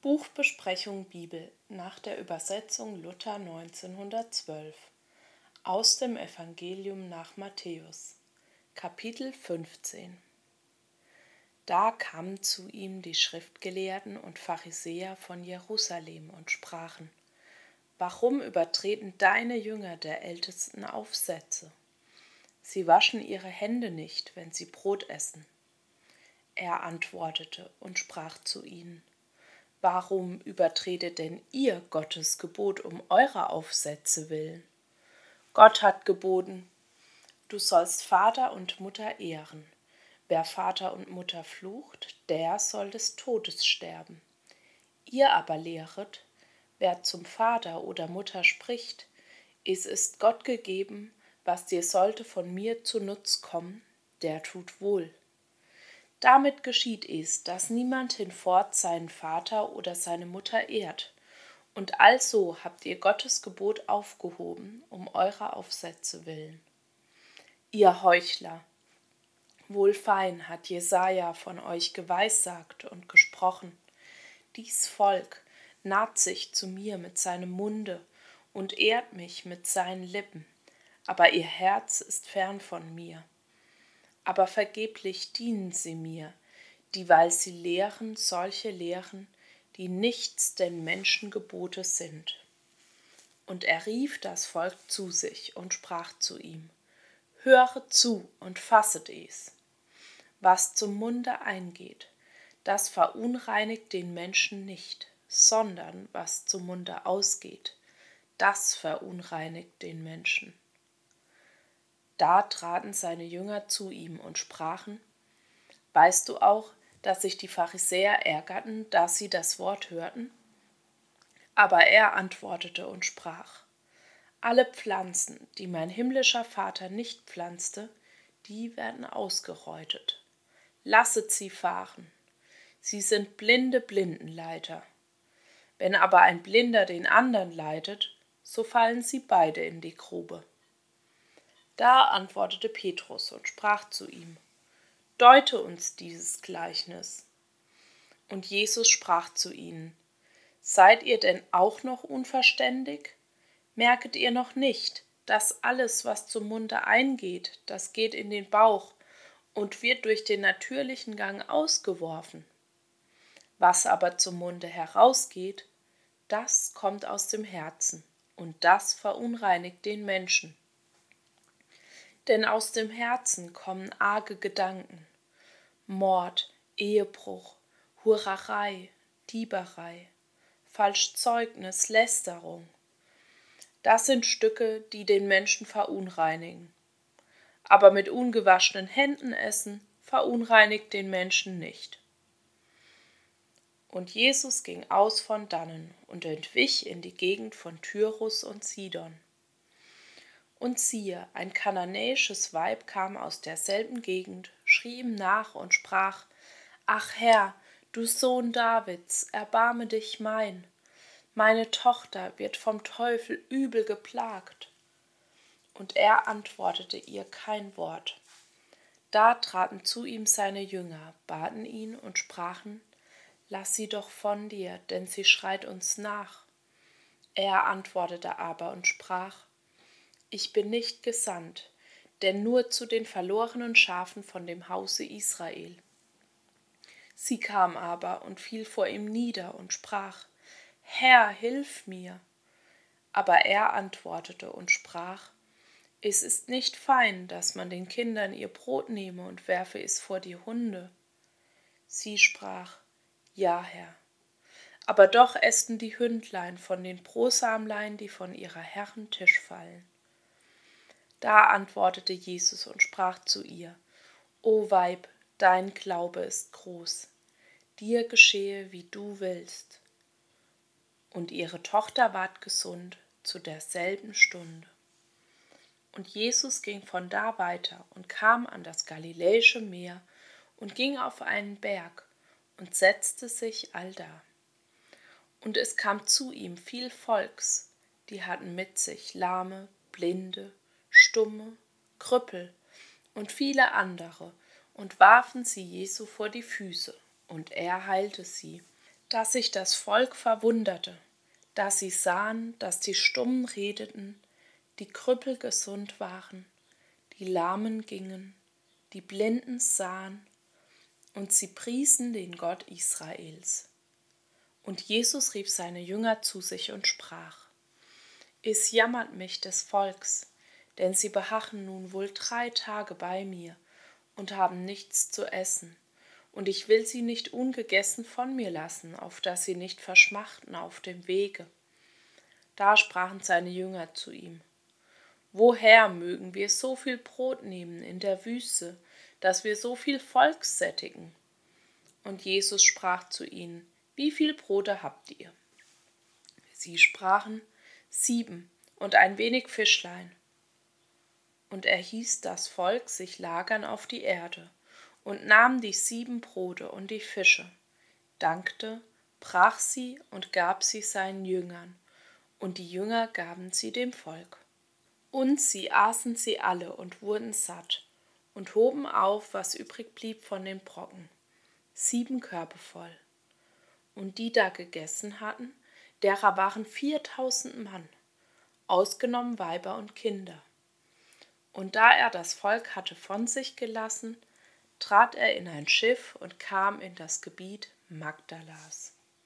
Buchbesprechung Bibel nach der Übersetzung Luther 1912 aus dem Evangelium nach Matthäus Kapitel 15 Da kamen zu ihm die Schriftgelehrten und Pharisäer von Jerusalem und sprachen Warum übertreten deine Jünger der ältesten Aufsätze? Sie waschen ihre Hände nicht, wenn sie Brot essen. Er antwortete und sprach zu ihnen Warum übertretet denn ihr Gottes Gebot um eurer Aufsätze willen? Gott hat geboten, du sollst Vater und Mutter ehren. Wer Vater und Mutter flucht, der soll des Todes sterben. Ihr aber lehret, wer zum Vater oder Mutter spricht, es ist Gott gegeben, was dir sollte von mir zu Nutz kommen, der tut wohl. Damit geschieht es, dass niemand hinfort seinen Vater oder seine Mutter ehrt. Und also habt ihr Gottes Gebot aufgehoben, um eurer Aufsätze willen. Ihr Heuchler, wohl fein hat Jesaja von euch geweissagt und gesprochen. Dies Volk naht sich zu mir mit seinem Munde und ehrt mich mit seinen Lippen, aber ihr Herz ist fern von mir aber vergeblich dienen sie mir, dieweil sie lehren solche Lehren, die nichts denn Menschengebote sind. Und er rief das Volk zu sich und sprach zu ihm, Höre zu und fasset es. Was zum Munde eingeht, das verunreinigt den Menschen nicht, sondern was zum Munde ausgeht, das verunreinigt den Menschen. Da traten seine Jünger zu ihm und sprachen, Weißt du auch, dass sich die Pharisäer ärgerten, da sie das Wort hörten? Aber er antwortete und sprach, Alle Pflanzen, die mein himmlischer Vater nicht pflanzte, die werden ausgereutet. Lasset sie fahren. Sie sind blinde Blindenleiter. Wenn aber ein Blinder den anderen leitet, so fallen sie beide in die Grube. Da antwortete Petrus und sprach zu ihm, Deute uns dieses Gleichnis. Und Jesus sprach zu ihnen, Seid ihr denn auch noch unverständig? Merket ihr noch nicht, dass alles, was zum Munde eingeht, das geht in den Bauch und wird durch den natürlichen Gang ausgeworfen? Was aber zum Munde herausgeht, das kommt aus dem Herzen, und das verunreinigt den Menschen denn aus dem Herzen kommen arge Gedanken, Mord, Ehebruch, Hurerei, Dieberei, Falschzeugnis, Lästerung. Das sind Stücke, die den Menschen verunreinigen. Aber mit ungewaschenen Händen essen verunreinigt den Menschen nicht. Und Jesus ging aus von dannen und entwich in die Gegend von Tyrus und Sidon. Und siehe, ein kananäisches Weib kam aus derselben Gegend, schrie ihm nach und sprach Ach Herr, du Sohn Davids, erbarme dich mein. Meine Tochter wird vom Teufel übel geplagt. Und er antwortete ihr kein Wort. Da traten zu ihm seine Jünger, baten ihn und sprachen Lass sie doch von dir, denn sie schreit uns nach. Er antwortete aber und sprach ich bin nicht gesandt, denn nur zu den verlorenen Schafen von dem Hause Israel. Sie kam aber und fiel vor ihm nieder und sprach, Herr, hilf mir. Aber er antwortete und sprach, es ist nicht fein, dass man den Kindern ihr Brot nehme und werfe es vor die Hunde. Sie sprach, Ja, Herr. Aber doch ästen die Hündlein von den Brosamlein, die von ihrer Herren Tisch fallen. Da antwortete Jesus und sprach zu ihr, O Weib, dein Glaube ist groß, dir geschehe, wie du willst. Und ihre Tochter ward gesund zu derselben Stunde. Und Jesus ging von da weiter und kam an das Galiläische Meer und ging auf einen Berg und setzte sich allda. Und es kam zu ihm viel Volks, die hatten mit sich Lahme, Blinde, Stumme, Krüppel und viele andere und warfen sie Jesu vor die Füße, und er heilte sie. dass sich das Volk verwunderte, dass sie sahen, dass die Stummen redeten, die Krüppel gesund waren, die Lahmen gingen, die Blinden sahen, und sie priesen den Gott Israels. Und Jesus rief seine Jünger zu sich und sprach, Es jammert mich des Volks, denn sie beharren nun wohl drei Tage bei mir und haben nichts zu essen und ich will sie nicht ungegessen von mir lassen, auf dass sie nicht verschmachten auf dem Wege. Da sprachen seine Jünger zu ihm, Woher mögen wir so viel Brot nehmen in der Wüste, dass wir so viel Volk sättigen? Und Jesus sprach zu ihnen, Wie viel Brote habt ihr? Sie sprachen, Sieben und ein wenig Fischlein. Und er hieß das Volk sich lagern auf die Erde und nahm die sieben Brote und die Fische, dankte, brach sie und gab sie seinen Jüngern, und die Jünger gaben sie dem Volk. Und sie aßen sie alle und wurden satt und hoben auf, was übrig blieb von den Brocken, sieben Körbe voll. Und die da gegessen hatten, derer waren viertausend Mann, ausgenommen Weiber und Kinder. Und da er das Volk hatte von sich gelassen, trat er in ein Schiff und kam in das Gebiet Magdalas.